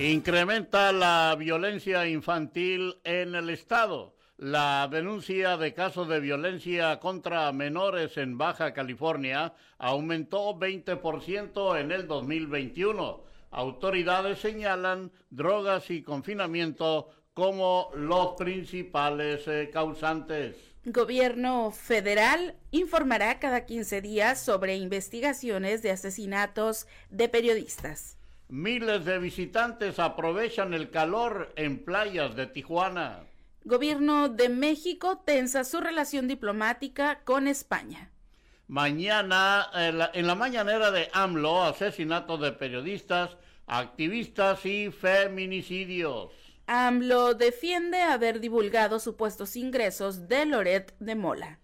Incrementa la violencia infantil en el Estado. La denuncia de casos de violencia contra menores en Baja California aumentó 20% en el 2021. Autoridades señalan drogas y confinamiento como los principales eh, causantes. Gobierno federal informará cada 15 días sobre investigaciones de asesinatos de periodistas. Miles de visitantes aprovechan el calor en playas de Tijuana. Gobierno de México tensa su relación diplomática con España. Mañana, en la, en la mañanera de AMLO, asesinato de periodistas, activistas y feminicidios. AMLO defiende haber divulgado supuestos ingresos de Loret de Mola.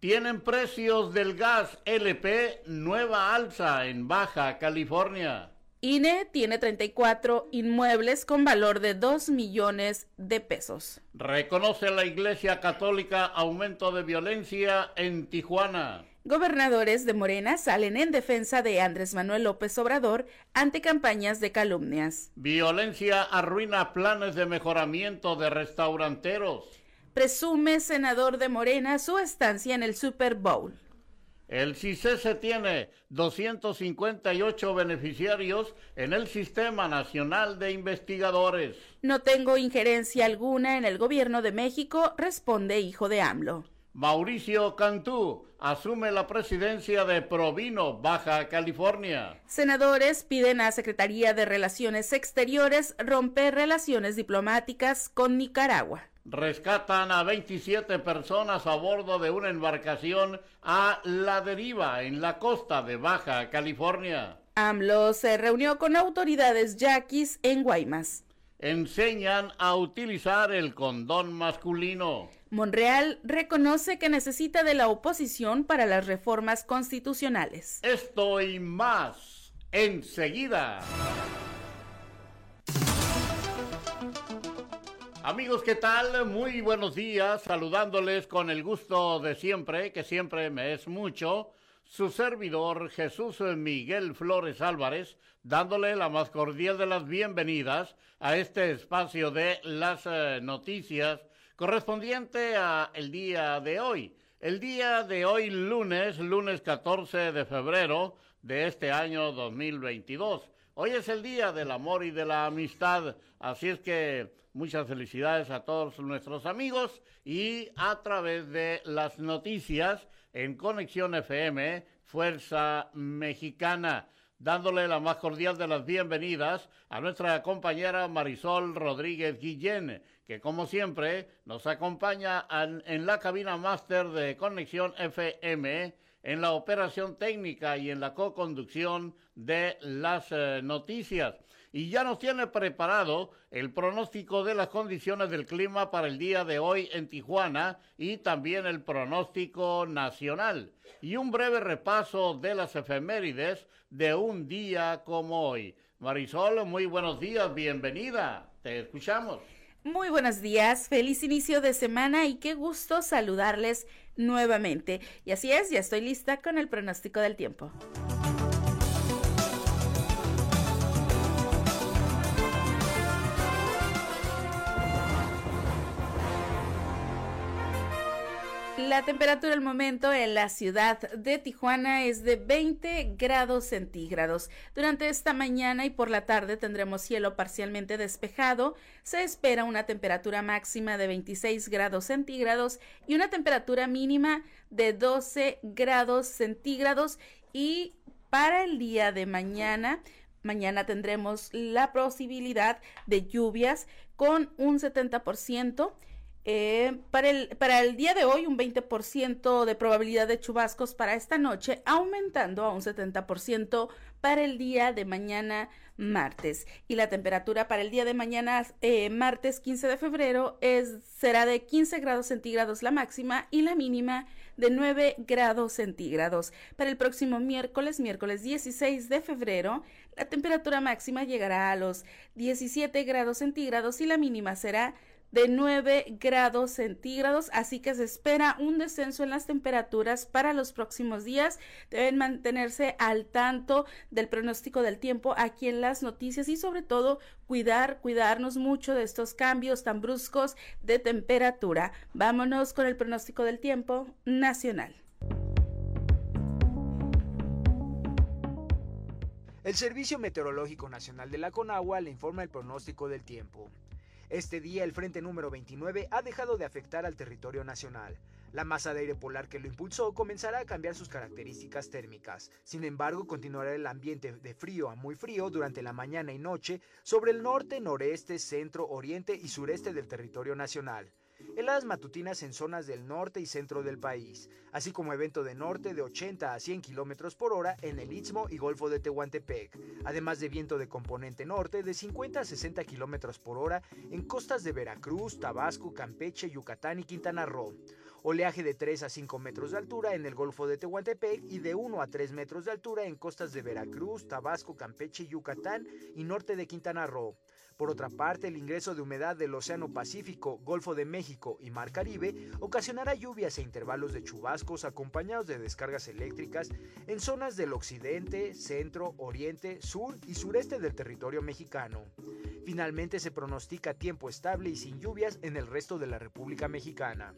Tienen precios del gas LP nueva alza en Baja California. INE tiene 34 inmuebles con valor de 2 millones de pesos. Reconoce la Iglesia Católica aumento de violencia en Tijuana. Gobernadores de Morena salen en defensa de Andrés Manuel López Obrador ante campañas de calumnias. Violencia arruina planes de mejoramiento de restauranteros. Presume senador de Morena su estancia en el Super Bowl. El CICESE tiene 258 beneficiarios en el Sistema Nacional de Investigadores. No tengo injerencia alguna en el gobierno de México, responde hijo de AMLO. Mauricio Cantú asume la presidencia de Provino, Baja California. Senadores piden a Secretaría de Relaciones Exteriores romper relaciones diplomáticas con Nicaragua. Rescatan a 27 personas a bordo de una embarcación a la deriva en la costa de Baja California. AMLO se reunió con autoridades yaquis en Guaymas. Enseñan a utilizar el condón masculino. Monreal reconoce que necesita de la oposición para las reformas constitucionales. Esto y más enseguida. Amigos, ¿qué tal? Muy buenos días, saludándoles con el gusto de siempre, que siempre me es mucho, su servidor Jesús Miguel Flores Álvarez, dándole la más cordial de las bienvenidas a este espacio de las eh, noticias correspondiente a el día de hoy. El día de hoy, lunes, lunes 14 de febrero de este año 2022. Hoy es el día del amor y de la amistad, así es que muchas felicidades a todos nuestros amigos y a través de las noticias en Conexión FM, Fuerza Mexicana, dándole la más cordial de las bienvenidas a nuestra compañera Marisol Rodríguez Guillén, que como siempre nos acompaña en la cabina máster de Conexión FM en la operación técnica y en la co-conducción de las eh, noticias. Y ya nos tiene preparado el pronóstico de las condiciones del clima para el día de hoy en Tijuana y también el pronóstico nacional. Y un breve repaso de las efemérides de un día como hoy. Marisol, muy buenos días, bienvenida. Te escuchamos. Muy buenos días, feliz inicio de semana y qué gusto saludarles nuevamente. Y así es, ya estoy lista con el pronóstico del tiempo. La temperatura al momento en la ciudad de Tijuana es de 20 grados centígrados. Durante esta mañana y por la tarde tendremos cielo parcialmente despejado. Se espera una temperatura máxima de 26 grados centígrados y una temperatura mínima de 12 grados centígrados. Y para el día de mañana Mañana tendremos la posibilidad de lluvias con un 70%. Eh, para, el, para el día de hoy, un 20% de probabilidad de chubascos para esta noche, aumentando a un 70% para el día de mañana martes. Y la temperatura para el día de mañana, eh, martes 15 de febrero, es, será de 15 grados centígrados la máxima y la mínima de 9 grados centígrados. Para el próximo miércoles, miércoles 16 de febrero, la temperatura máxima llegará a los 17 grados centígrados y la mínima será de 9 grados centígrados, así que se espera un descenso en las temperaturas para los próximos días. Deben mantenerse al tanto del pronóstico del tiempo aquí en las noticias y sobre todo cuidar, cuidarnos mucho de estos cambios tan bruscos de temperatura. Vámonos con el pronóstico del tiempo nacional. El Servicio Meteorológico Nacional de la Conagua le informa el pronóstico del tiempo. Este día el frente número 29 ha dejado de afectar al territorio nacional. La masa de aire polar que lo impulsó comenzará a cambiar sus características térmicas. Sin embargo, continuará el ambiente de frío a muy frío durante la mañana y noche sobre el norte, noreste, centro, oriente y sureste del territorio nacional heladas matutinas en zonas del norte y centro del país, así como evento de norte de 80 a 100 km por hora en el Istmo y Golfo de Tehuantepec, además de viento de componente norte de 50 a 60 km por hora en costas de Veracruz, Tabasco, Campeche, Yucatán y Quintana Roo. Oleaje de 3 a 5 metros de altura en el Golfo de Tehuantepec y de 1 a 3 metros de altura en costas de Veracruz, Tabasco, Campeche, Yucatán y norte de Quintana Roo. Por otra parte, el ingreso de humedad del Océano Pacífico, Golfo de México y Mar Caribe ocasionará lluvias e intervalos de chubascos acompañados de descargas eléctricas en zonas del occidente, centro, oriente, sur y sureste del territorio mexicano. Finalmente se pronostica tiempo estable y sin lluvias en el resto de la República Mexicana.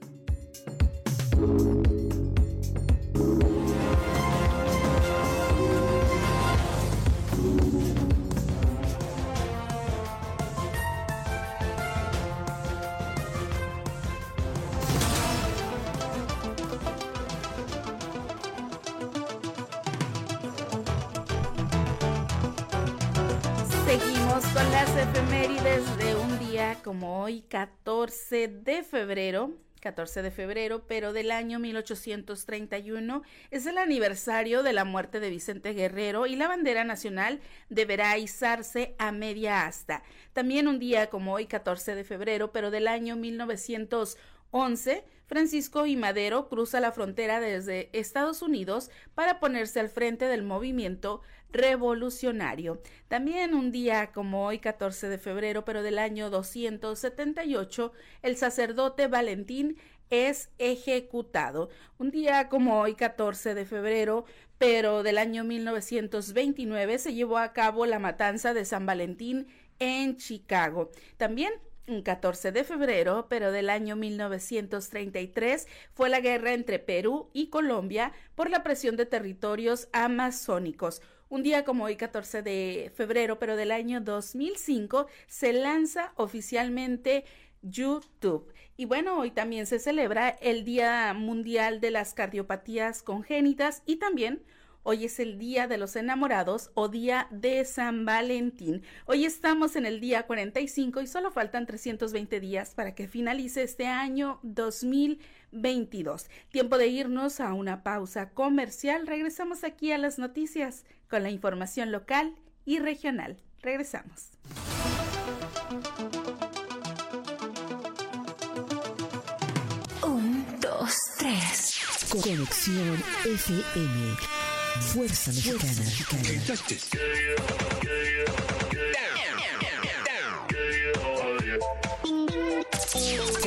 Efemérides de un día como hoy, 14 de febrero. 14 de febrero, pero del año 1831 es el aniversario de la muerte de Vicente Guerrero y la bandera nacional deberá izarse a media asta. También un día como hoy, 14 de febrero, pero del año 1911, Francisco y Madero cruza la frontera desde Estados Unidos para ponerse al frente del movimiento revolucionario. También un día como hoy, 14 de febrero, pero del año 278, el sacerdote Valentín es ejecutado. Un día como hoy, 14 de febrero, pero del año 1929, se llevó a cabo la matanza de San Valentín en Chicago. También un 14 de febrero, pero del año 1933, fue la guerra entre Perú y Colombia por la presión de territorios amazónicos. Un día como hoy, 14 de febrero, pero del año 2005, se lanza oficialmente YouTube. Y bueno, hoy también se celebra el Día Mundial de las Cardiopatías Congénitas y también Hoy es el Día de los Enamorados o Día de San Valentín. Hoy estamos en el día 45 y solo faltan 320 días para que finalice este año 2022. Tiempo de irnos a una pausa comercial. Regresamos aquí a las noticias con la información local y regional. Regresamos. Un, dos, tres. Conexión FM. Fuerza Mexicana.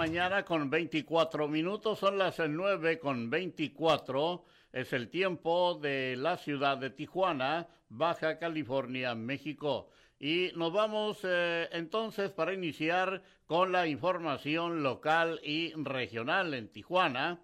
Mañana con 24 minutos, son las 9 con 24, es el tiempo de la ciudad de Tijuana, Baja California, México. Y nos vamos eh, entonces para iniciar con la información local y regional en Tijuana.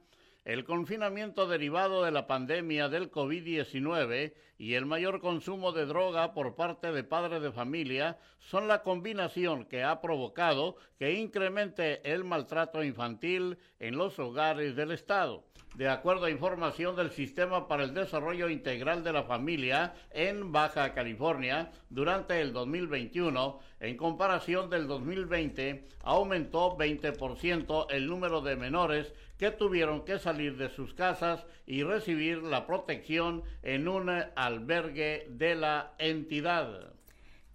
El confinamiento derivado de la pandemia del COVID-19 y el mayor consumo de droga por parte de padres de familia son la combinación que ha provocado que incremente el maltrato infantil en los hogares del Estado. De acuerdo a información del Sistema para el Desarrollo Integral de la Familia en Baja California, durante el 2021, en comparación del 2020, aumentó 20% el número de menores que tuvieron que salir de sus casas y recibir la protección en un albergue de la entidad.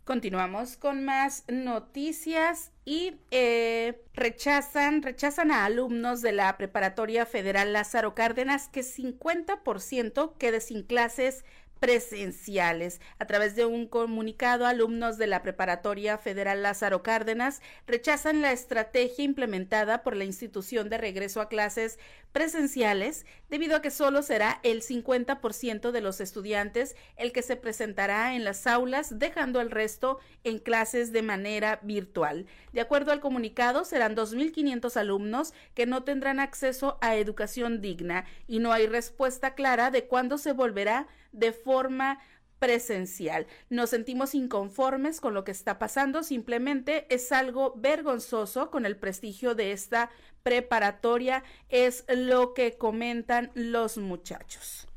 Continuamos con más noticias y eh, rechazan, rechazan a alumnos de la Preparatoria Federal Lázaro Cárdenas que 50% quede sin clases presenciales. A través de un comunicado, alumnos de la Preparatoria Federal Lázaro Cárdenas rechazan la estrategia implementada por la institución de regreso a clases presenciales debido a que solo será el 50% de los estudiantes el que se presentará en las aulas, dejando el resto en clases de manera virtual. De acuerdo al comunicado, serán 2.500 alumnos que no tendrán acceso a educación digna y no hay respuesta clara de cuándo se volverá de forma presencial. Nos sentimos inconformes con lo que está pasando, simplemente es algo vergonzoso con el prestigio de esta preparatoria, es lo que comentan los muchachos.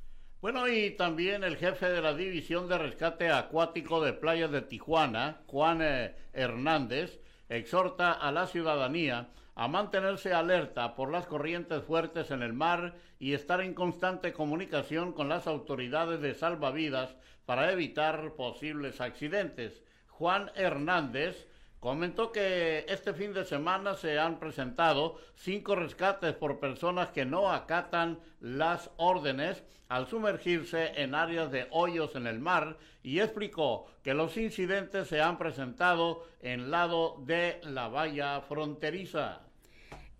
Bueno, y también el jefe de la División de Rescate Acuático de Playas de Tijuana, Juan eh, Hernández, exhorta a la ciudadanía a mantenerse alerta por las corrientes fuertes en el mar y estar en constante comunicación con las autoridades de salvavidas para evitar posibles accidentes. Juan Hernández comentó que este fin de semana se han presentado cinco rescates por personas que no acatan las órdenes al sumergirse en áreas de hoyos en el mar y explicó que los incidentes se han presentado en lado de la valla fronteriza.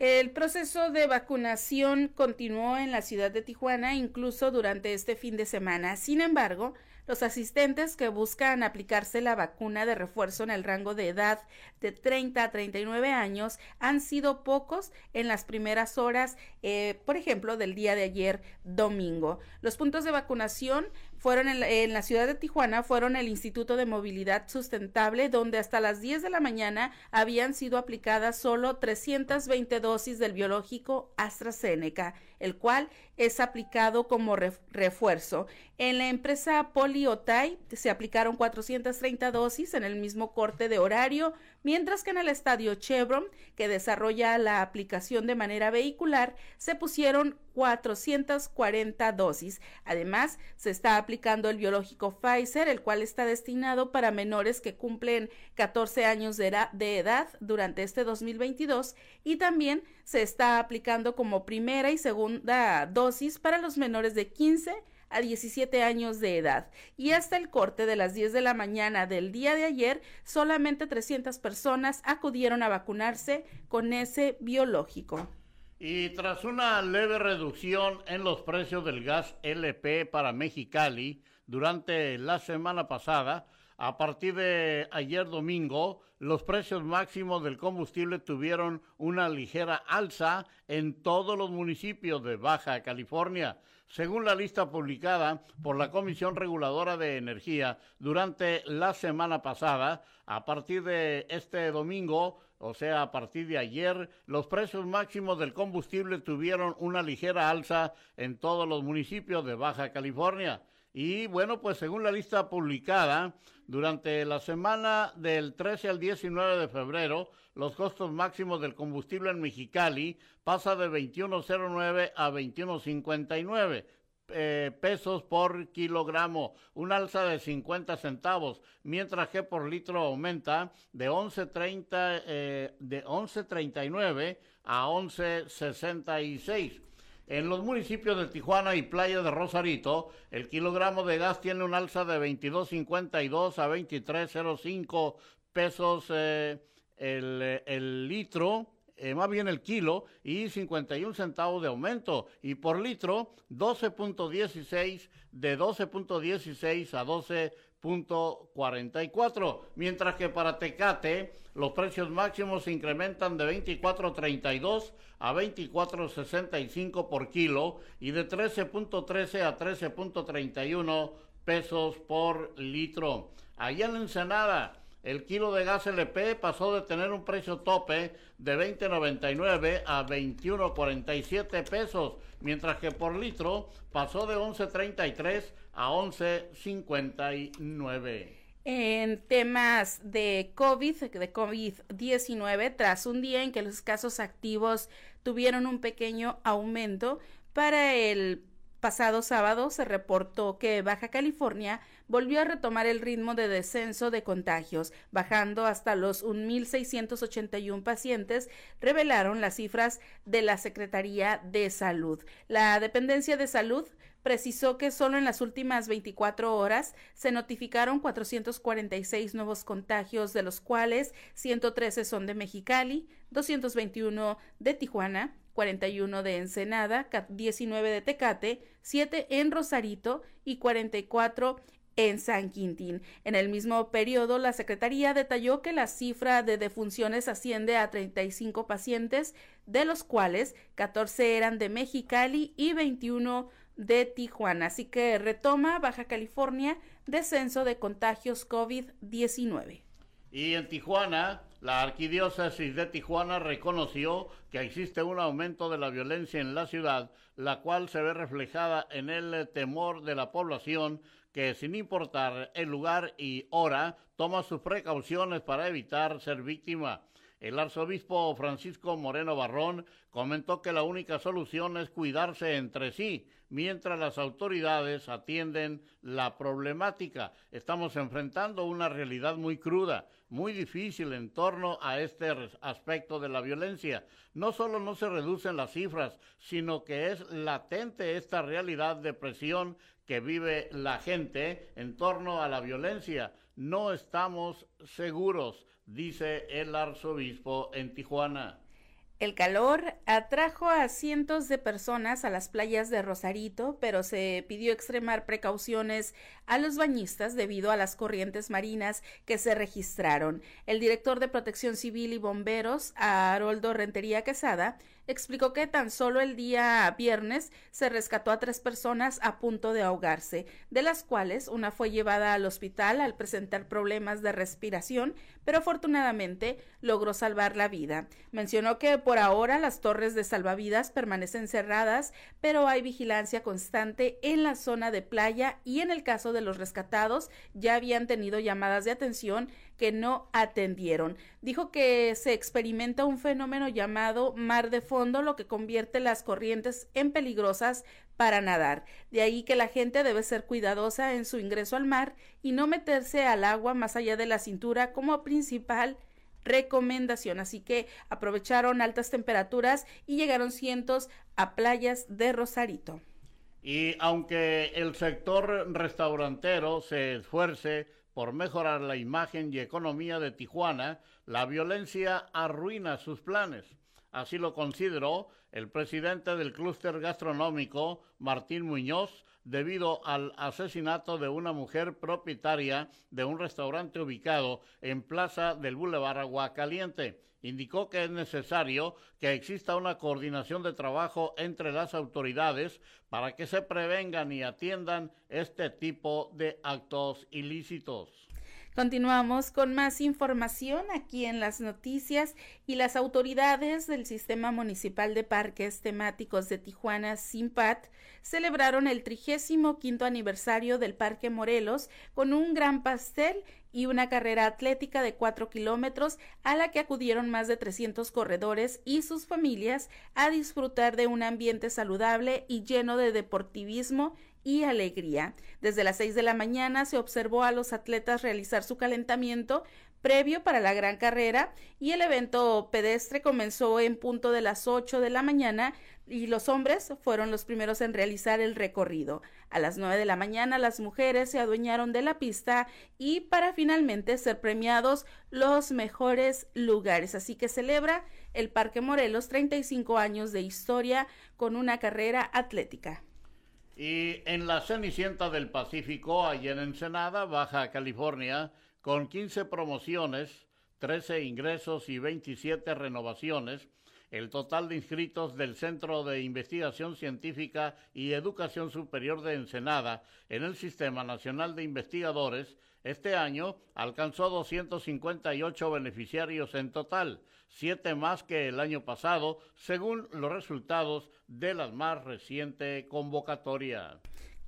El proceso de vacunación continuó en la ciudad de Tijuana incluso durante este fin de semana. Sin embargo, los asistentes que buscan aplicarse la vacuna de refuerzo en el rango de edad de 30 a 39 años han sido pocos en las primeras horas, eh, por ejemplo, del día de ayer domingo. Los puntos de vacunación fueron en la, ciudad de Tijuana, fueron el Instituto de Movilidad Sustentable, donde hasta las 10 de la mañana habían sido aplicadas solo 320 dosis del biológico AstraZeneca, el cual es aplicado como refuerzo. En la empresa Poliotay se aplicaron 430 dosis en el mismo corte de horario, mientras que en el estadio Chevron, que desarrolla la aplicación de manera vehicular, se pusieron 440 dosis. Además, se está aplicando el biológico Pfizer, el cual está destinado para menores que cumplen 14 años de, edad durante este 2022 y también se está aplicando como primera y segunda dosis para los menores de 15 a 17 años de edad. Y hasta el corte de las 10 de la mañana del día de ayer, solamente 300 personas acudieron a vacunarse con ese biológico. Y tras una leve reducción en los precios del gas LP para Mexicali durante la semana pasada, a partir de ayer domingo, los precios máximos del combustible tuvieron una ligera alza en todos los municipios de Baja California, según la lista publicada por la Comisión Reguladora de Energía durante la semana pasada. A partir de este domingo, o sea, a partir de ayer, los precios máximos del combustible tuvieron una ligera alza en todos los municipios de Baja California. Y bueno, pues según la lista publicada, durante la semana del 13 al 19 de febrero, los costos máximos del combustible en Mexicali pasa de 21.09 a 21.59 eh, pesos por kilogramo, un alza de 50 centavos, mientras que por litro aumenta de 11.30 eh, de 11.39 a 11.66. En los municipios de Tijuana y Playa de Rosarito, el kilogramo de gas tiene un alza de 22.52 a 23.05 pesos eh, el, litro, eh, más bien el kilo, y 51 centavos de aumento. Y por litro, 12.16 de 12.16 a 12 4.44, mientras que para Tecate los precios máximos se incrementan de 24.32 a 24.65 por kilo y de 13.13 a 13.31 pesos por litro. Allá en Ensenada, el kilo de gas LP pasó de tener un precio tope de 20.99 a 21.47 pesos, mientras que por litro pasó de 11.33 a 11.59. En temas de COVID, de COVID-19, tras un día en que los casos activos tuvieron un pequeño aumento, para el pasado sábado se reportó que Baja California volvió a retomar el ritmo de descenso de contagios, bajando hasta los 1.681 pacientes, revelaron las cifras de la Secretaría de Salud. La dependencia de salud precisó que solo en las últimas 24 horas se notificaron 446 nuevos contagios, de los cuales 113 son de Mexicali, 221 de Tijuana, 41 de Ensenada, 19 de Tecate, 7 en Rosarito y 44 en San Quintín. En el mismo periodo, la Secretaría detalló que la cifra de defunciones asciende a 35 pacientes, de los cuales 14 eran de Mexicali y 21 de Tijuana. Así que retoma Baja California descenso de contagios COVID-19. Y en Tijuana, la arquidiócesis de Tijuana reconoció que existe un aumento de la violencia en la ciudad, la cual se ve reflejada en el temor de la población que sin importar el lugar y hora toma sus precauciones para evitar ser víctima. El arzobispo Francisco Moreno Barrón comentó que la única solución es cuidarse entre sí, mientras las autoridades atienden la problemática. Estamos enfrentando una realidad muy cruda, muy difícil en torno a este aspecto de la violencia. No solo no se reducen las cifras, sino que es latente esta realidad de presión que vive la gente en torno a la violencia. No estamos seguros, dice el arzobispo en Tijuana. El calor atrajo a cientos de personas a las playas de Rosarito, pero se pidió extremar precauciones a los bañistas debido a las corrientes marinas que se registraron. El director de Protección Civil y Bomberos, Haroldo Rentería Quesada, explicó que tan solo el día viernes se rescató a tres personas a punto de ahogarse, de las cuales una fue llevada al hospital al presentar problemas de respiración, pero afortunadamente logró salvar la vida. Mencionó que por ahora las torres de salvavidas permanecen cerradas, pero hay vigilancia constante en la zona de playa y en el caso de los rescatados ya habían tenido llamadas de atención que no atendieron. Dijo que se experimenta un fenómeno llamado mar de fondo, lo que convierte las corrientes en peligrosas para nadar. De ahí que la gente debe ser cuidadosa en su ingreso al mar y no meterse al agua más allá de la cintura como principal recomendación. Así que aprovecharon altas temperaturas y llegaron cientos a playas de Rosarito. Y aunque el sector restaurantero se esfuerce por mejorar la imagen y economía de Tijuana, la violencia arruina sus planes. Así lo consideró el presidente del clúster gastronómico, Martín Muñoz, debido al asesinato de una mujer propietaria de un restaurante ubicado en Plaza del Boulevard Aguacaliente. Indicó que es necesario que exista una coordinación de trabajo entre las autoridades para que se prevengan y atiendan este tipo de actos ilícitos. Continuamos con más información aquí en las noticias y las autoridades del Sistema Municipal de Parques Temáticos de Tijuana, SIMPAT, celebraron el 35 aniversario del Parque Morelos con un gran pastel y una carrera atlética de 4 kilómetros a la que acudieron más de 300 corredores y sus familias a disfrutar de un ambiente saludable y lleno de deportivismo y alegría. Desde las 6 de la mañana se observó a los atletas realizar su calentamiento previo para la gran carrera y el evento pedestre comenzó en punto de las 8 de la mañana y los hombres fueron los primeros en realizar el recorrido. A las 9 de la mañana las mujeres se adueñaron de la pista y para finalmente ser premiados los mejores lugares. Así que celebra el Parque Morelos 35 años de historia con una carrera atlética. Y en la Cenicienta del Pacífico, allí en Ensenada, Baja California, con 15 promociones, 13 ingresos y 27 renovaciones, el total de inscritos del Centro de Investigación Científica y Educación Superior de Ensenada en el Sistema Nacional de Investigadores este año alcanzó 258 beneficiarios en total, siete más que el año pasado, según los resultados de la más reciente convocatoria.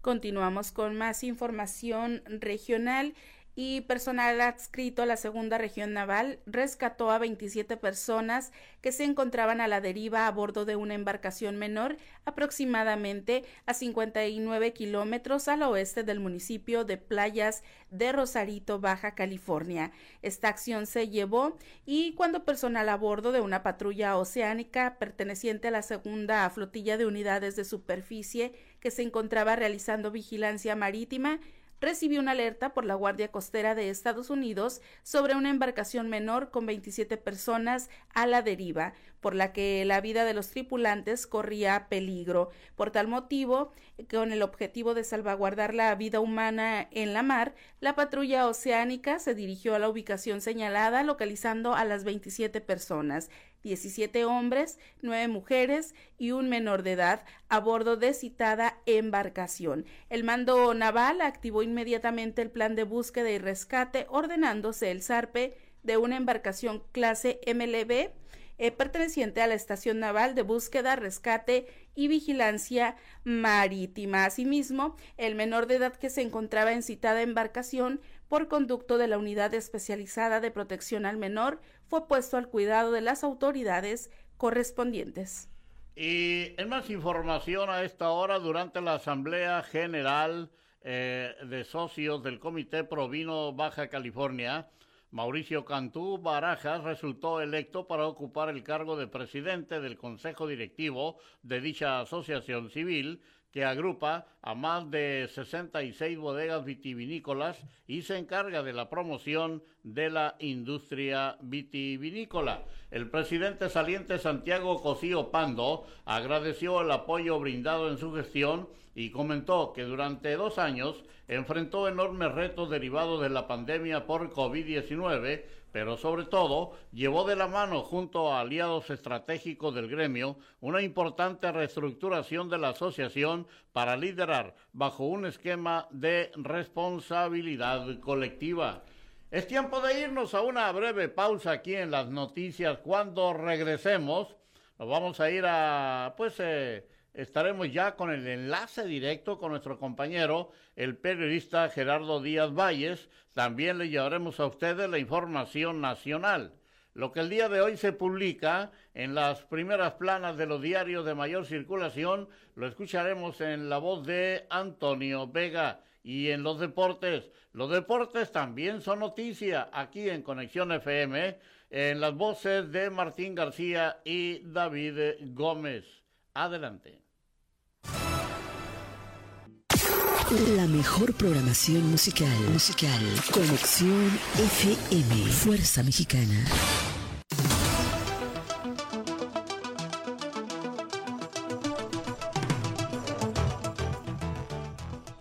Continuamos con más información regional y personal adscrito a la segunda región naval rescató a 27 personas que se encontraban a la deriva a bordo de una embarcación menor aproximadamente a 59 kilómetros al oeste del municipio de Playas de Rosarito, Baja California. Esta acción se llevó y cuando personal a bordo de una patrulla oceánica perteneciente a la segunda flotilla de unidades de superficie que se encontraba realizando vigilancia marítima recibió una alerta por la Guardia Costera de Estados Unidos sobre una embarcación menor con 27 personas a la deriva, por la que la vida de los tripulantes corría peligro. Por tal motivo, con el objetivo de salvaguardar la vida humana en la mar, la patrulla oceánica se dirigió a la ubicación señalada, localizando a las 27 personas. 17 hombres, 9 mujeres y un menor de edad a bordo de citada embarcación. El mando naval activó inmediatamente el plan de búsqueda y rescate, ordenándose el zarpe de una embarcación clase MLB eh, perteneciente a la Estación Naval de Búsqueda, Rescate y Vigilancia Marítima. Asimismo, el menor de edad que se encontraba en citada embarcación por conducto de la Unidad Especializada de Protección al Menor fue puesto al cuidado de las autoridades correspondientes. Y en más información a esta hora, durante la Asamblea General eh, de Socios del Comité Provino Baja California, Mauricio Cantú Barajas resultó electo para ocupar el cargo de presidente del Consejo Directivo de dicha asociación civil que agrupa a más de 66 bodegas vitivinícolas y se encarga de la promoción de la industria vitivinícola. El presidente saliente Santiago Cosío Pando agradeció el apoyo brindado en su gestión y comentó que durante dos años enfrentó enormes retos derivados de la pandemia por COVID-19, pero sobre todo llevó de la mano junto a aliados estratégicos del gremio una importante reestructuración de la asociación para liderar bajo un esquema de responsabilidad colectiva. Es tiempo de irnos a una breve pausa aquí en las noticias. Cuando regresemos, nos vamos a ir a, pues, eh, estaremos ya con el enlace directo con nuestro compañero, el periodista Gerardo Díaz Valles. También le llevaremos a ustedes la información nacional. Lo que el día de hoy se publica en las primeras planas de los diarios de mayor circulación, lo escucharemos en la voz de Antonio Vega. Y en los deportes, los deportes también son noticia aquí en Conexión FM, en las voces de Martín García y David Gómez. Adelante. La mejor programación musical. Musical. Conexión FM. Fuerza Mexicana.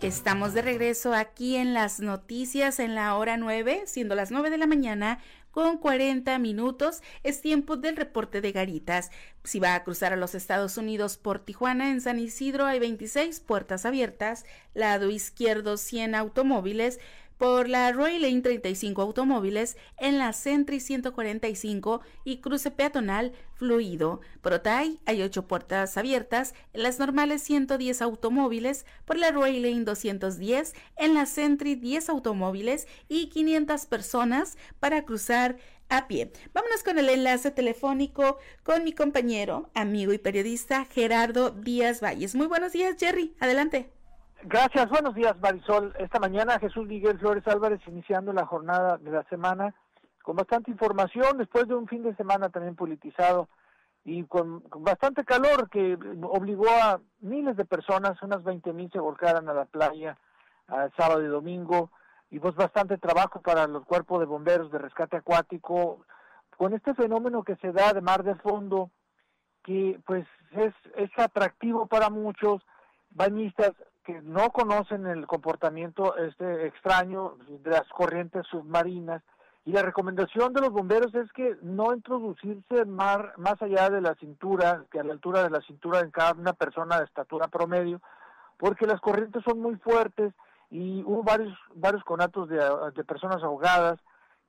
Estamos de regreso aquí en las noticias en la hora 9, siendo las 9 de la mañana con 40 minutos. Es tiempo del reporte de garitas. Si va a cruzar a los Estados Unidos por Tijuana, en San Isidro hay 26 puertas abiertas, lado izquierdo 100 automóviles, por la Roy Lane 35 automóviles, en la Sentry 145 y cruce peatonal fluido. Por Otay hay 8 puertas abiertas, en las normales 110 automóviles, por la Roy Lane 210, en la Sentry 10 automóviles y 500 personas para cruzar a pie. Vámonos con el enlace telefónico con mi compañero, amigo y periodista Gerardo Díaz Valles. Muy buenos días, Jerry. Adelante. Gracias, buenos días Marisol. Esta mañana Jesús Miguel Flores Álvarez iniciando la jornada de la semana con bastante información después de un fin de semana también politizado y con, bastante calor que obligó a miles de personas, unas 20 mil se volcaran a la playa a sábado y domingo y pues bastante trabajo para los cuerpos de bomberos de rescate acuático con este fenómeno que se da de mar de fondo que pues es, es atractivo para muchos bañistas que no conocen el comportamiento este extraño de las corrientes submarinas y la recomendación de los bomberos es que no introducirse mar, más allá de la cintura, que a la altura de la cintura en cada una persona de estatura promedio, porque las corrientes son muy fuertes y hubo varios varios conatos de, de personas ahogadas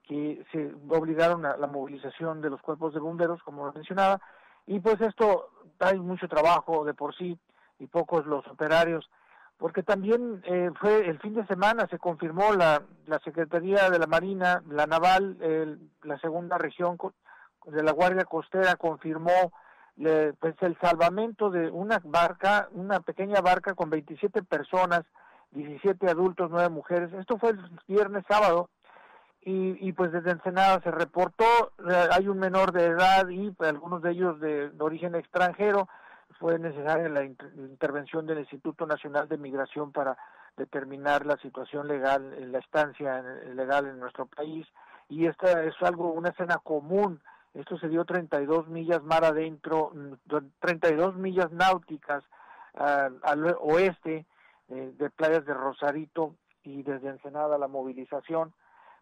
que se obligaron a la movilización de los cuerpos de bomberos, como lo mencionaba, y pues esto hay mucho trabajo de por sí y pocos los operarios, porque también eh, fue el fin de semana se confirmó la, la Secretaría de la Marina, la Naval, la segunda región de la Guardia Costera confirmó pues el salvamento de una barca, una pequeña barca con 27 personas, 17 adultos, 9 mujeres. Esto fue el viernes sábado y, pues desde Ensenada se reportó, eh, hay un menor de edad y pues, algunos de ellos de, origen extranjero, fue necesaria la intervención del Instituto Nacional de Migración para determinar la situación legal, la estancia legal en nuestro país y esta es algo, una escena común, esto se dio 32 millas mar adentro, 32 mm, millas náuticas al oeste eh, de playas de Rosarito y desde Ensenada la movilización.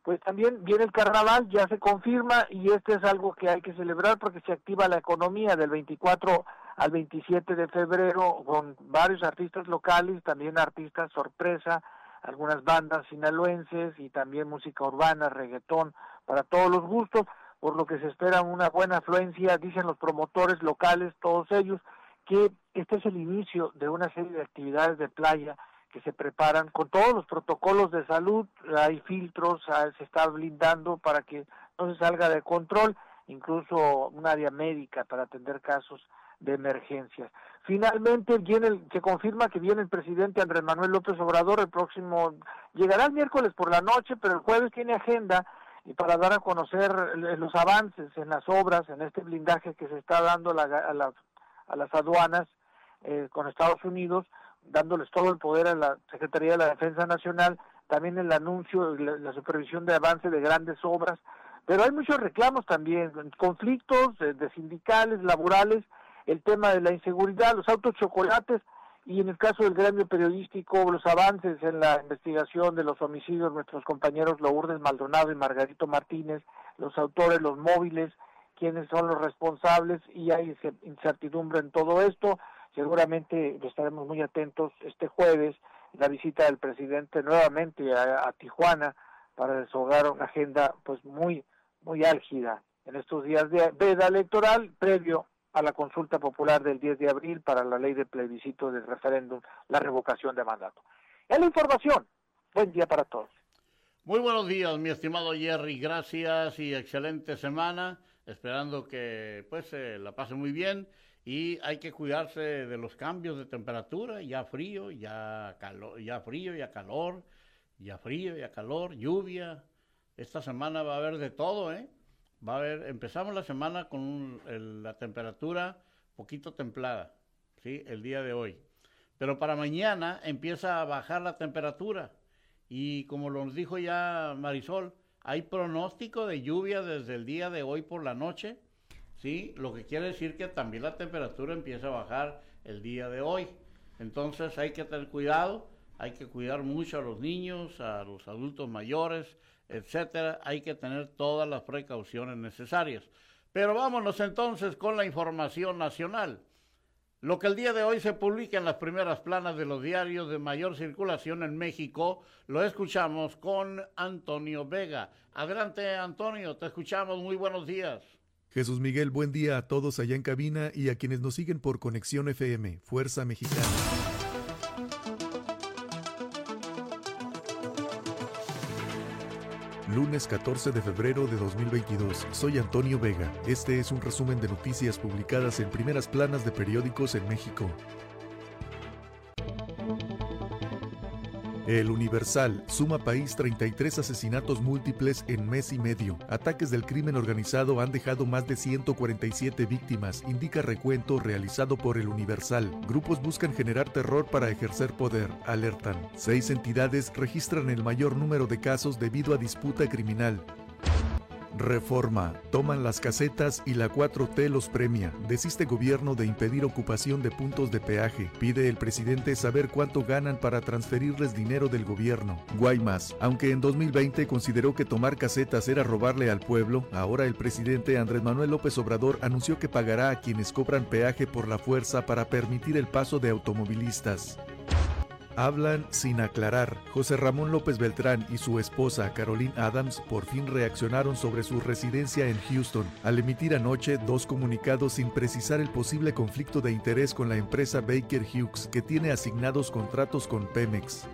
Pues también viene el carnaval, ya se confirma y este es algo que hay que celebrar porque se activa la economía del 24 al 27 de febrero con varios artistas locales, también artistas sorpresa, algunas bandas sinaloenses y también música urbana, reggaetón, para todos los gustos, por lo que se espera una buena afluencia, dicen los promotores locales, todos ellos, que este es el inicio de una serie de actividades de playa que se preparan con todos los protocolos de salud, hay filtros, ah, se está blindando para que no se salga de control, incluso un área médica para atender casos de emergencias. Finalmente viene se confirma que viene el presidente Andrés Manuel López Obrador el próximo, llegará el miércoles por la noche, pero el jueves tiene agenda y para dar a conocer los avances en las obras, en este blindaje que se está dando a, la, a, las aduanas eh, con Estados Unidos, dándoles todo el poder a la Secretaría de la Defensa Nacional, también el anuncio, la, la supervisión de avance de grandes obras, pero hay muchos reclamos también, conflictos de, sindicales, laborales, el tema de la inseguridad, los autos chocolates y en el caso del gremio periodístico, los avances en la investigación de los homicidios, nuestros compañeros Lourdes Maldonado y Margarito Martínez, los autores, los móviles, quiénes son los responsables y hay incertidumbre en todo esto. Seguramente estaremos muy atentos este jueves, la visita del presidente nuevamente a, Tijuana para deshogar una agenda pues muy, muy álgida en estos días de veda electoral previo a la consulta popular del 10 de abril para la ley de plebiscito del referéndum, la revocación de mandato. Es la información. Buen día para todos. Muy buenos días, mi estimado Jerry. Gracias y excelente semana. Esperando que pues eh, la pase muy bien y hay que cuidarse de los cambios de temperatura, ya frío, ya calor, ya frío, ya calor, ya frío, ya calor, lluvia. Esta semana va a haber de todo, ¿eh? Va a haber, empezamos la semana con la temperatura poquito templada, ¿sí? El día de hoy. Pero para mañana empieza a bajar la temperatura y como nos dijo ya Marisol, hay pronóstico de lluvia desde el día de hoy por la noche ¿sí? Lo que quiere decir que también la temperatura empieza a bajar el día de hoy. Entonces hay que tener cuidado, hay que cuidar mucho a los niños, a los adultos mayores, etcétera. Hay que tener todas las precauciones necesarias. Pero vámonos entonces con la información nacional. Lo que el día de hoy se publica en las primeras planas de los diarios de mayor circulación en México, lo escuchamos con Antonio Vega. Adelante, Antonio, te escuchamos. Muy buenos días. Jesús Miguel, buen día a todos allá en cabina y a quienes nos siguen por Conexión FM, Fuerza Mexicana. Lunes 14 de febrero de 2022. Soy Antonio Vega. Este es un resumen de noticias publicadas en primeras planas de periódicos en México. El Universal suma país 33 asesinatos múltiples en mes y medio. Ataques del crimen organizado han dejado más de 147 víctimas, indica recuento realizado por el Universal. Grupos buscan generar terror para ejercer poder, alertan. Seis entidades registran el mayor número de casos debido a disputa criminal. Reforma. Toman las casetas y la 4T los premia. Desiste gobierno de impedir ocupación de puntos de peaje. Pide el presidente saber cuánto ganan para transferirles dinero del gobierno. Guaymas. Aunque en 2020 consideró que tomar casetas era robarle al pueblo, ahora el presidente Andrés Manuel López Obrador anunció que pagará a quienes cobran peaje por la fuerza para permitir el paso de automovilistas. Hablan sin aclarar. José Ramón López Beltrán y su esposa Caroline Adams por fin reaccionaron sobre su residencia en Houston al emitir anoche dos comunicados sin precisar el posible conflicto de interés con la empresa Baker Hughes que tiene asignados contratos con Pemex.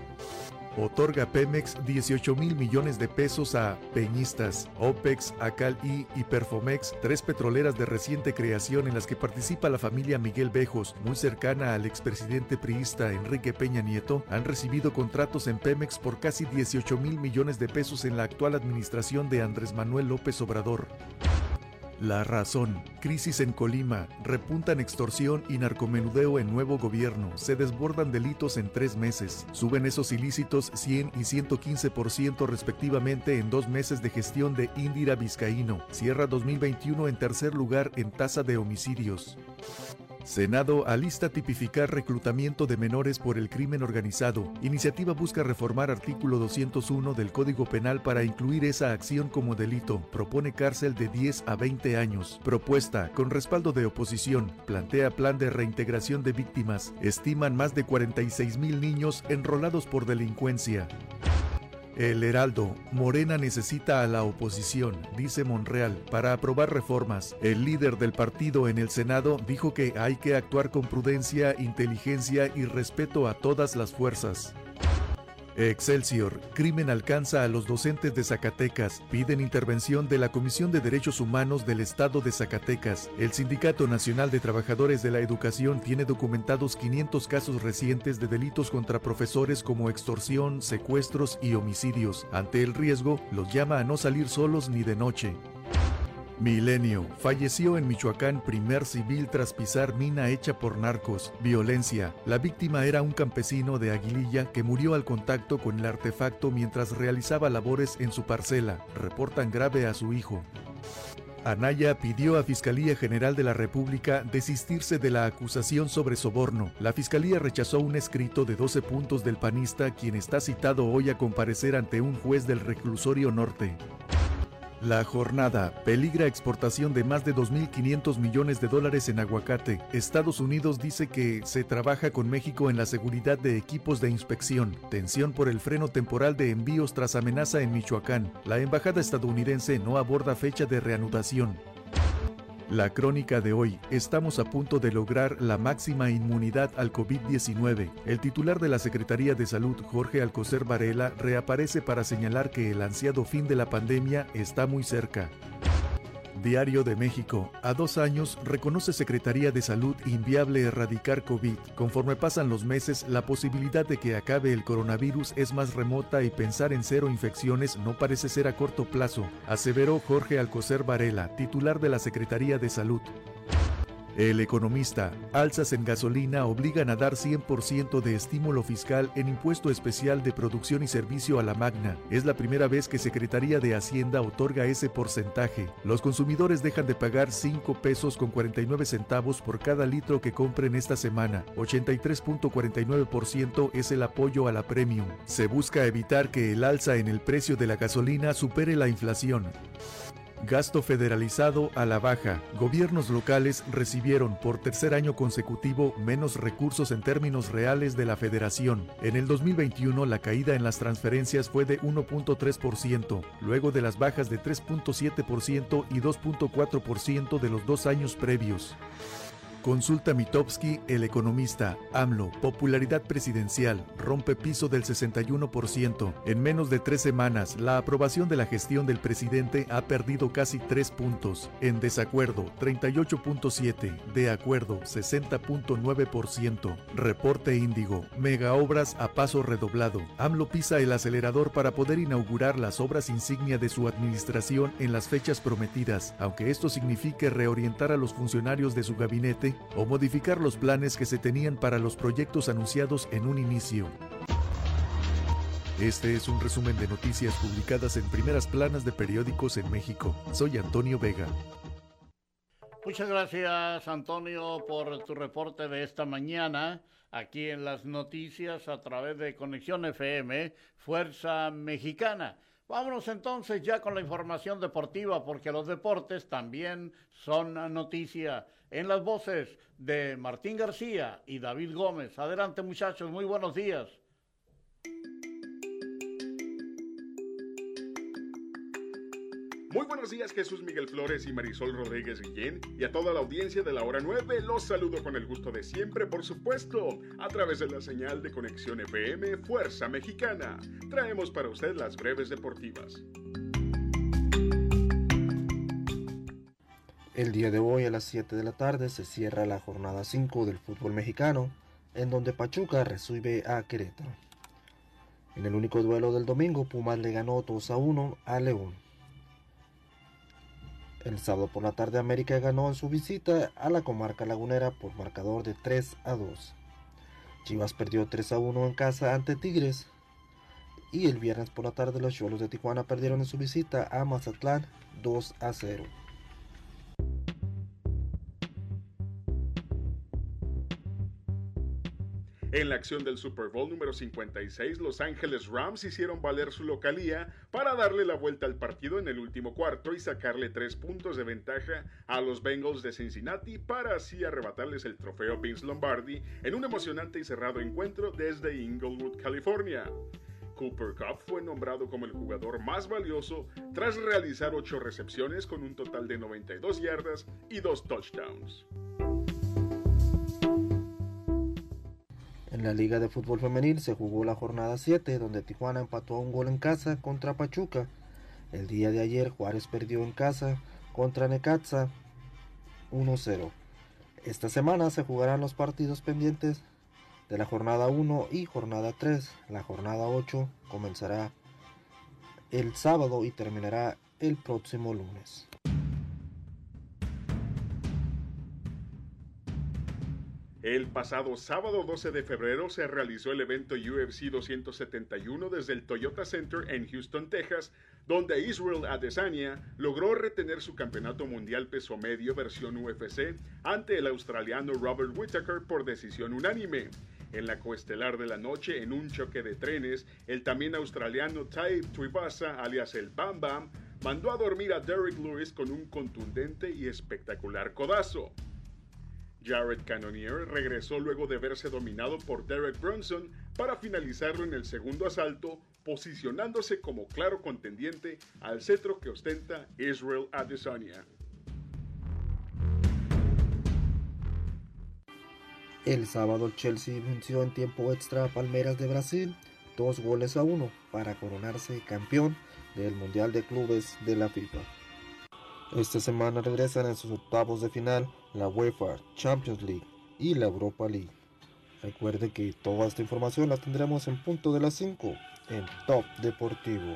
Otorga Pemex 18 mil millones de pesos a peñistas, OPEX, Acal-I y Perfomex, tres petroleras de reciente creación en las que participa la familia Miguel Bejos, muy cercana al expresidente priista Enrique Peña Nieto, han recibido contratos en Pemex por casi 18 mil millones de pesos en la actual administración de Andrés Manuel López Obrador. La razón. Crisis en Colima. Repuntan extorsión y narcomenudeo en nuevo gobierno. Se desbordan delitos en tres meses. Suben esos ilícitos 100 y 115% respectivamente en dos meses de gestión de Indira Vizcaíno. Cierra 2021 en tercer lugar en tasa de homicidios. Senado alista tipificar reclutamiento de menores por el crimen organizado. Iniciativa busca reformar artículo 201 del Código Penal para incluir esa acción como delito. Propone cárcel de 10 a 20 años. Propuesta, con respaldo de oposición, plantea plan de reintegración de víctimas. Estiman más de 46 mil niños enrolados por delincuencia. El Heraldo, Morena necesita a la oposición, dice Monreal, para aprobar reformas. El líder del partido en el Senado dijo que hay que actuar con prudencia, inteligencia y respeto a todas las fuerzas. Excelsior, crimen alcanza a los docentes de Zacatecas, piden intervención de la Comisión de Derechos Humanos del Estado de Zacatecas. El Sindicato Nacional de Trabajadores de la Educación tiene documentados 500 casos recientes de delitos contra profesores como extorsión, secuestros y homicidios. Ante el riesgo, los llama a no salir solos ni de noche. Milenio. Falleció en Michoacán primer civil tras pisar mina hecha por narcos. Violencia. La víctima era un campesino de Aguililla que murió al contacto con el artefacto mientras realizaba labores en su parcela. Reportan grave a su hijo. Anaya pidió a Fiscalía General de la República desistirse de la acusación sobre soborno. La Fiscalía rechazó un escrito de 12 puntos del panista quien está citado hoy a comparecer ante un juez del reclusorio norte. La jornada peligra exportación de más de 2.500 millones de dólares en aguacate. Estados Unidos dice que se trabaja con México en la seguridad de equipos de inspección. Tensión por el freno temporal de envíos tras amenaza en Michoacán. La embajada estadounidense no aborda fecha de reanudación. La crónica de hoy. Estamos a punto de lograr la máxima inmunidad al COVID-19. El titular de la Secretaría de Salud, Jorge Alcocer Varela, reaparece para señalar que el ansiado fin de la pandemia está muy cerca. Diario de México. A dos años reconoce Secretaría de Salud inviable erradicar COVID. Conforme pasan los meses, la posibilidad de que acabe el coronavirus es más remota y pensar en cero infecciones no parece ser a corto plazo, aseveró Jorge Alcocer Varela, titular de la Secretaría de Salud. El economista, alzas en gasolina obligan a dar 100% de estímulo fiscal en impuesto especial de producción y servicio a la magna. Es la primera vez que Secretaría de Hacienda otorga ese porcentaje. Los consumidores dejan de pagar 5 pesos con 49 centavos por cada litro que compren esta semana. 83.49% es el apoyo a la premium. Se busca evitar que el alza en el precio de la gasolina supere la inflación. Gasto federalizado a la baja. Gobiernos locales recibieron por tercer año consecutivo menos recursos en términos reales de la federación. En el 2021 la caída en las transferencias fue de 1.3%, luego de las bajas de 3.7% y 2.4% de los dos años previos. Consulta Mitofsky, el economista. AMLO, popularidad presidencial, rompe piso del 61%. En menos de tres semanas, la aprobación de la gestión del presidente ha perdido casi tres puntos. En desacuerdo, 38.7. De acuerdo, 60.9%. Reporte Índigo. Mega obras a paso redoblado. AMLO pisa el acelerador para poder inaugurar las obras insignia de su administración en las fechas prometidas, aunque esto signifique reorientar a los funcionarios de su gabinete o modificar los planes que se tenían para los proyectos anunciados en un inicio. Este es un resumen de noticias publicadas en primeras planas de periódicos en México. Soy Antonio Vega. Muchas gracias Antonio por tu reporte de esta mañana aquí en las noticias a través de Conexión FM, Fuerza Mexicana. Vámonos entonces ya con la información deportiva porque los deportes también son noticia en las voces de Martín García y David Gómez. Adelante muchachos, muy buenos días. Muy buenos días Jesús Miguel Flores y Marisol Rodríguez Guillén y a toda la audiencia de la hora 9 los saludo con el gusto de siempre por supuesto a través de la señal de conexión FM Fuerza Mexicana. Traemos para usted las breves deportivas. El día de hoy a las 7 de la tarde se cierra la jornada 5 del fútbol mexicano en donde Pachuca recibe a Querétaro. En el único duelo del domingo Pumas le ganó 2 a 1 a León. El sábado por la tarde América ganó en su visita a la comarca lagunera por marcador de 3 a 2. Chivas perdió 3 a 1 en casa ante Tigres. Y el viernes por la tarde los Cholos de Tijuana perdieron en su visita a Mazatlán 2 a 0. En la acción del Super Bowl número 56, Los Ángeles Rams hicieron valer su localía para darle la vuelta al partido en el último cuarto y sacarle tres puntos de ventaja a los Bengals de Cincinnati para así arrebatarles el trofeo Vince Lombardi en un emocionante y cerrado encuentro desde Inglewood, California. Cooper Cup fue nombrado como el jugador más valioso tras realizar ocho recepciones con un total de 92 yardas y dos touchdowns. En la Liga de Fútbol Femenil se jugó la jornada 7, donde Tijuana empató a un gol en casa contra Pachuca. El día de ayer Juárez perdió en casa contra Necaxa 1-0. Esta semana se jugarán los partidos pendientes de la jornada 1 y jornada 3. La jornada 8 comenzará el sábado y terminará el próximo lunes. El pasado sábado 12 de febrero se realizó el evento UFC 271 desde el Toyota Center en Houston, Texas, donde Israel Adesanya logró retener su campeonato mundial peso medio versión UFC ante el australiano Robert Whittaker por decisión unánime. En la coestelar de la noche, en un choque de trenes, el también australiano Taib Tuivasa, alias el Bam Bam, mandó a dormir a Derek Lewis con un contundente y espectacular codazo. Jared Cannonier regresó luego de verse dominado por Derek Brunson para finalizarlo en el segundo asalto, posicionándose como claro contendiente al cetro que ostenta Israel Adesanya. El sábado Chelsea venció en tiempo extra a Palmeiras de Brasil, dos goles a uno, para coronarse campeón del Mundial de Clubes de la FIFA. Esta semana regresan en sus octavos de final la UEFA Champions League y la Europa League. Recuerde que toda esta información la tendremos en punto de las 5 en Top Deportivo.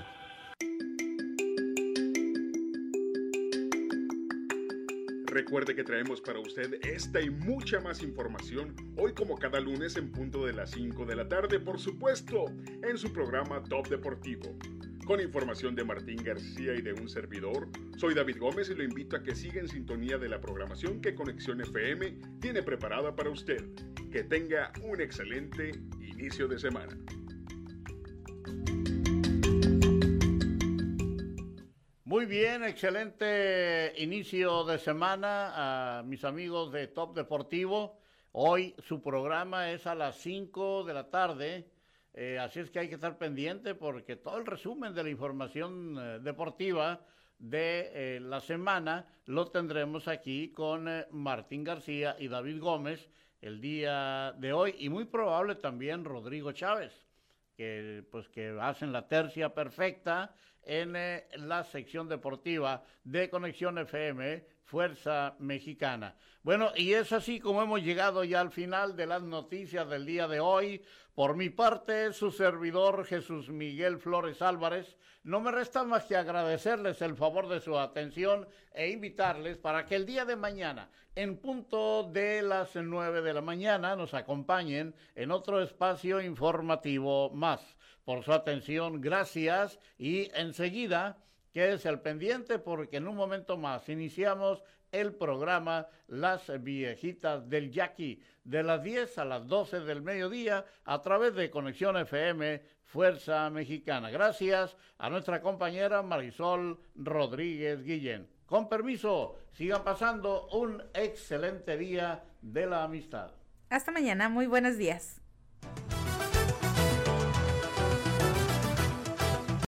Recuerde que traemos para usted esta y mucha más información hoy como cada lunes en punto de las 5 de la tarde, por supuesto, en su programa Top Deportivo. Con información de Martín García y de un servidor, soy David Gómez y lo invito a que siga en sintonía de la programación que Conexión FM tiene preparada para usted. Que tenga un excelente inicio de semana. Muy bien, excelente inicio de semana a mis amigos de Top Deportivo. Hoy su programa es a las 5 de la tarde, eh, así es que hay que estar pendiente porque todo el resumen de la información eh, deportiva de eh, la semana lo tendremos aquí con Martín García y David Gómez el día de hoy y muy probable también Rodrigo Chávez que pues que hacen la tercia perfecta en la sección deportiva de Conexión FM Fuerza Mexicana. Bueno, y es así como hemos llegado ya al final de las noticias del día de hoy. Por mi parte, su servidor Jesús Miguel Flores Álvarez, no me resta más que agradecerles el favor de su atención e invitarles para que el día de mañana, en punto de las nueve de la mañana, nos acompañen en otro espacio informativo más. por su atención, gracias y enseguida es el pendiente porque en un momento más iniciamos el programa Las Viejitas del Yaqui de las 10 a las 12 del mediodía a través de Conexión FM Fuerza Mexicana. Gracias a nuestra compañera Marisol Rodríguez Guillén. Con permiso, sigan pasando un excelente día de la amistad. Hasta mañana, muy buenos días.